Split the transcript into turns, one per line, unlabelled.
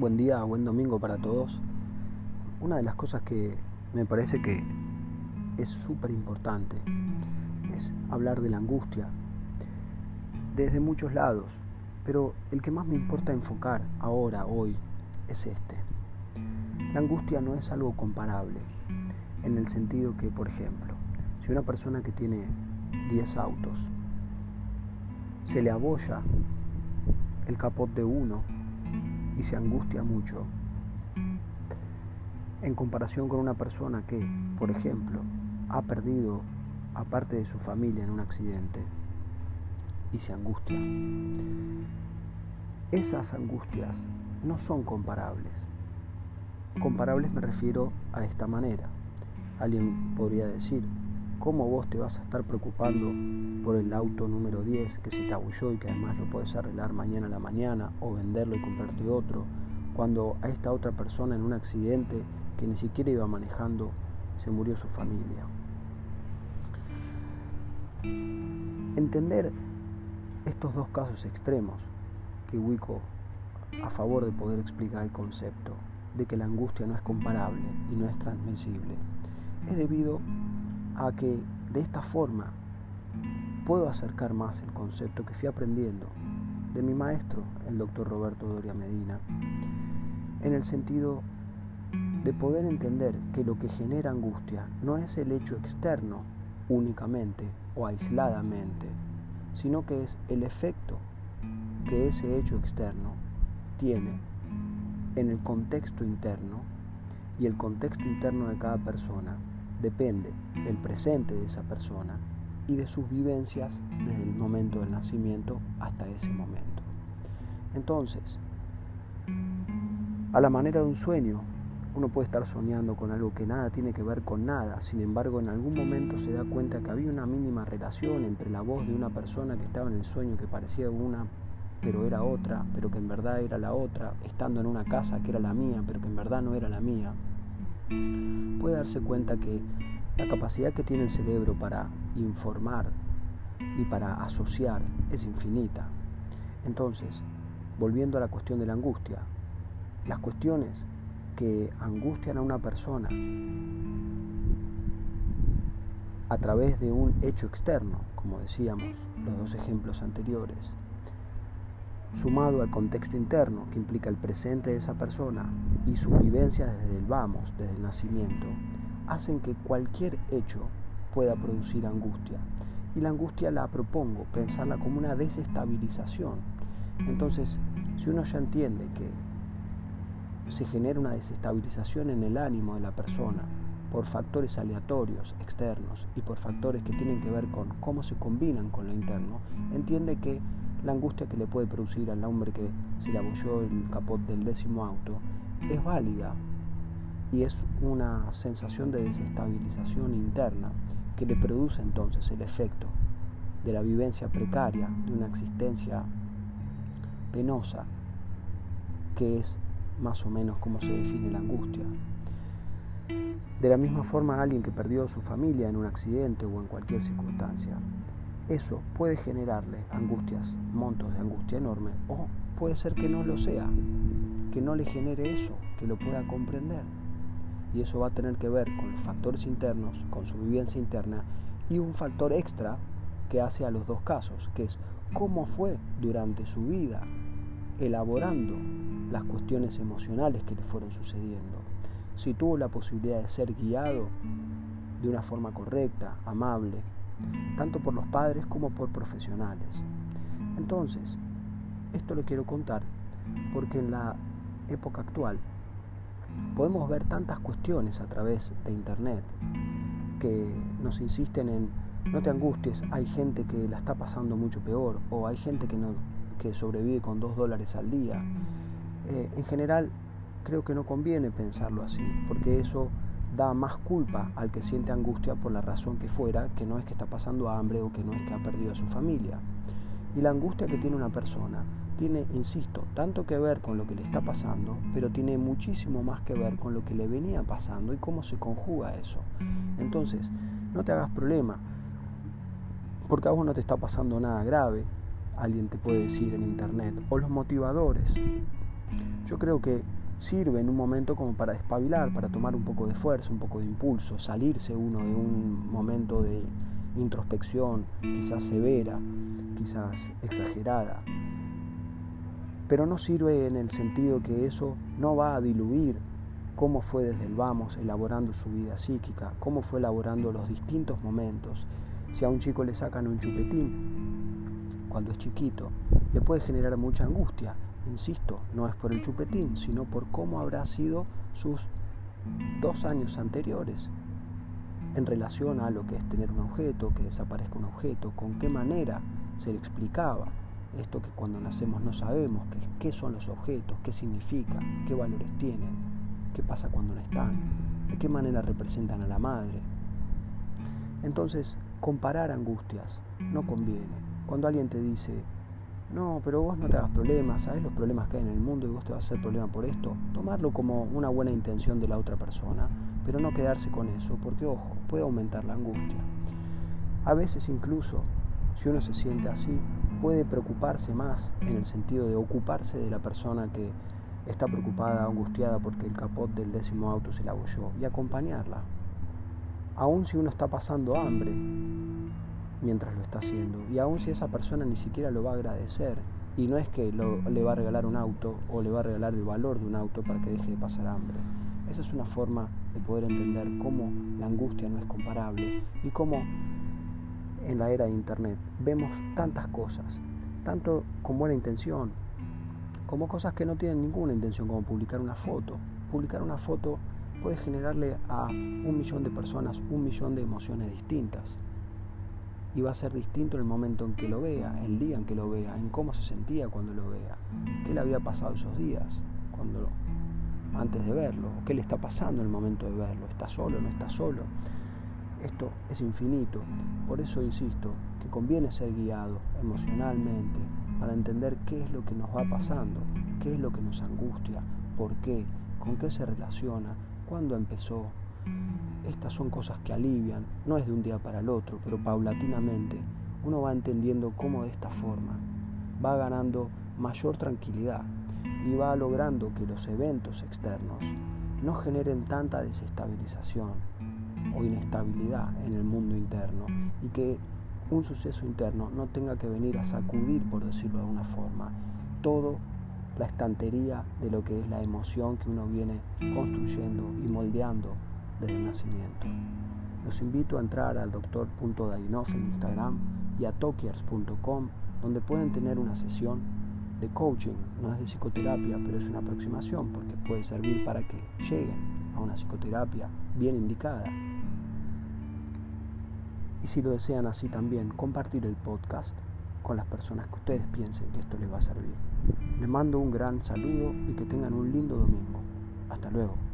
Buen día, buen domingo para todos. Una de las cosas que me parece que es súper importante es hablar de la angustia desde muchos lados, pero el que más me importa enfocar ahora, hoy, es este. La angustia no es algo comparable, en el sentido que, por ejemplo, si una persona que tiene 10 autos se le abolla el capot de uno y se angustia mucho, en comparación con una persona que, por ejemplo, ha perdido a parte de su familia en un accidente y se angustia. Esas angustias no son comparables. Comparables me refiero a esta manera. Alguien podría decir, ¿cómo vos te vas a estar preocupando por el auto número 10 que se te abulló y que además lo puedes arreglar mañana a la mañana o venderlo y comprarte otro? Cuando a esta otra persona en un accidente que ni siquiera iba manejando se murió su familia. Entender estos dos casos extremos que ubico a favor de poder explicar el concepto de que la angustia no es comparable y no es transmisible es debido a que de esta forma puedo acercar más el concepto que fui aprendiendo de mi maestro, el doctor Roberto Doria Medina, en el sentido de poder entender que lo que genera angustia no es el hecho externo únicamente o aisladamente, sino que es el efecto que ese hecho externo tiene en el contexto interno y el contexto interno de cada persona depende del presente de esa persona y de sus vivencias desde el momento del nacimiento hasta ese momento. Entonces, a la manera de un sueño, uno puede estar soñando con algo que nada tiene que ver con nada, sin embargo en algún momento se da cuenta que había una mínima relación entre la voz de una persona que estaba en el sueño que parecía una pero era otra, pero que en verdad era la otra, estando en una casa que era la mía, pero que en verdad no era la mía, puede darse cuenta que la capacidad que tiene el cerebro para informar y para asociar es infinita. Entonces, volviendo a la cuestión de la angustia, las cuestiones que angustian a una persona a través de un hecho externo, como decíamos los dos ejemplos anteriores, sumado al contexto interno que implica el presente de esa persona y sus vivencias desde el vamos, desde el nacimiento, hacen que cualquier hecho pueda producir angustia. Y la angustia la propongo, pensarla como una desestabilización. Entonces, si uno ya entiende que se genera una desestabilización en el ánimo de la persona por factores aleatorios, externos, y por factores que tienen que ver con cómo se combinan con lo interno, entiende que la angustia que le puede producir al hombre que se le abolló el capot del décimo auto es válida y es una sensación de desestabilización interna que le produce entonces el efecto de la vivencia precaria de una existencia penosa, que es más o menos como se define la angustia. De la misma forma, alguien que perdió a su familia en un accidente o en cualquier circunstancia eso puede generarle angustias, montos de angustia enorme, o puede ser que no lo sea, que no le genere eso, que lo pueda comprender. Y eso va a tener que ver con los factores internos, con su vivencia interna, y un factor extra que hace a los dos casos, que es cómo fue durante su vida elaborando las cuestiones emocionales que le fueron sucediendo. Si tuvo la posibilidad de ser guiado de una forma correcta, amable, tanto por los padres como por profesionales. Entonces, esto lo quiero contar porque en la época actual podemos ver tantas cuestiones a través de Internet que nos insisten en no te angusties, hay gente que la está pasando mucho peor o hay gente que, no, que sobrevive con dos dólares al día. Eh, en general, creo que no conviene pensarlo así, porque eso da más culpa al que siente angustia por la razón que fuera, que no es que está pasando hambre o que no es que ha perdido a su familia. Y la angustia que tiene una persona tiene, insisto, tanto que ver con lo que le está pasando, pero tiene muchísimo más que ver con lo que le venía pasando y cómo se conjuga eso. Entonces, no te hagas problema, porque a vos no te está pasando nada grave, alguien te puede decir en internet, o los motivadores Yo creo que sirve en un momento como para despabilar, para tomar un poco de fuerza, un poco de impulso, salirse uno de un momento de introspección, quizás severa, quizás exagerada. Pero no sirve en el sentido que eso no va a diluir cómo fue desde el vamos elaborando su vida psíquica, cómo fue elaborando los distintos momentos. Si a un chico le sacan un chupetín cuando es chiquito, le puede generar mucha angustia. Insisto, no es por el chupetín, sino por cómo habrá sido sus dos años anteriores en relación a lo que es tener un objeto, que desaparezca un objeto, con qué manera se le explicaba esto que cuando nacemos no sabemos, qué son los objetos, qué significa, qué valores tienen qué pasa cuando no están, de qué manera representan a la madre. Entonces, comparar angustias no conviene. Cuando alguien te dice, no, pero vos no te hagas problemas, sabes los problemas que hay en el mundo y vos te vas a hacer problema por esto, tomarlo como una buena intención de la otra persona, pero no quedarse con eso, porque ojo, puede aumentar la angustia. A veces incluso, si uno se siente así, puede preocuparse más en el sentido de ocuparse de la persona que está preocupada, angustiada porque el capot del décimo auto se la abolló y acompañarla. Aun si uno está pasando hambre mientras lo está haciendo y aun si esa persona ni siquiera lo va a agradecer y no es que le va a regalar un auto o le va a regalar el valor de un auto para que deje de pasar hambre. Esa es una forma de poder entender cómo la angustia no es comparable y cómo en la era de Internet vemos tantas cosas, tanto con buena intención, como cosas que no tienen ninguna intención, como publicar una foto. Publicar una foto puede generarle a un millón de personas un millón de emociones distintas. Y va a ser distinto el momento en que lo vea, el día en que lo vea, en cómo se sentía cuando lo vea, qué le había pasado esos días cuando antes de verlo, qué le está pasando en el momento de verlo, está solo, no está solo. Esto es infinito, por eso insisto que conviene ser guiado emocionalmente, para entender qué es lo que nos va pasando, qué es lo que nos angustia, por qué, con qué se relaciona, cuándo empezó. Estas son cosas que alivian, no es de un día para el otro, pero paulatinamente uno va entendiendo cómo de esta forma va ganando mayor tranquilidad y va logrando que los eventos externos no generen tanta desestabilización o inestabilidad en el mundo interno y que un suceso interno no tenga que venir a sacudir, por decirlo de alguna forma, todo la estantería de lo que es la emoción que uno viene construyendo y moldeando desde el nacimiento. Los invito a entrar al doctor.dainoff en Instagram y a tokiers.com donde pueden tener una sesión de coaching, no es de psicoterapia, pero es una aproximación porque puede servir para que lleguen a una psicoterapia bien indicada y si lo desean así también, compartir el podcast con las personas que ustedes piensen que esto les va a servir. Les mando un gran saludo y que tengan un lindo domingo. Hasta luego.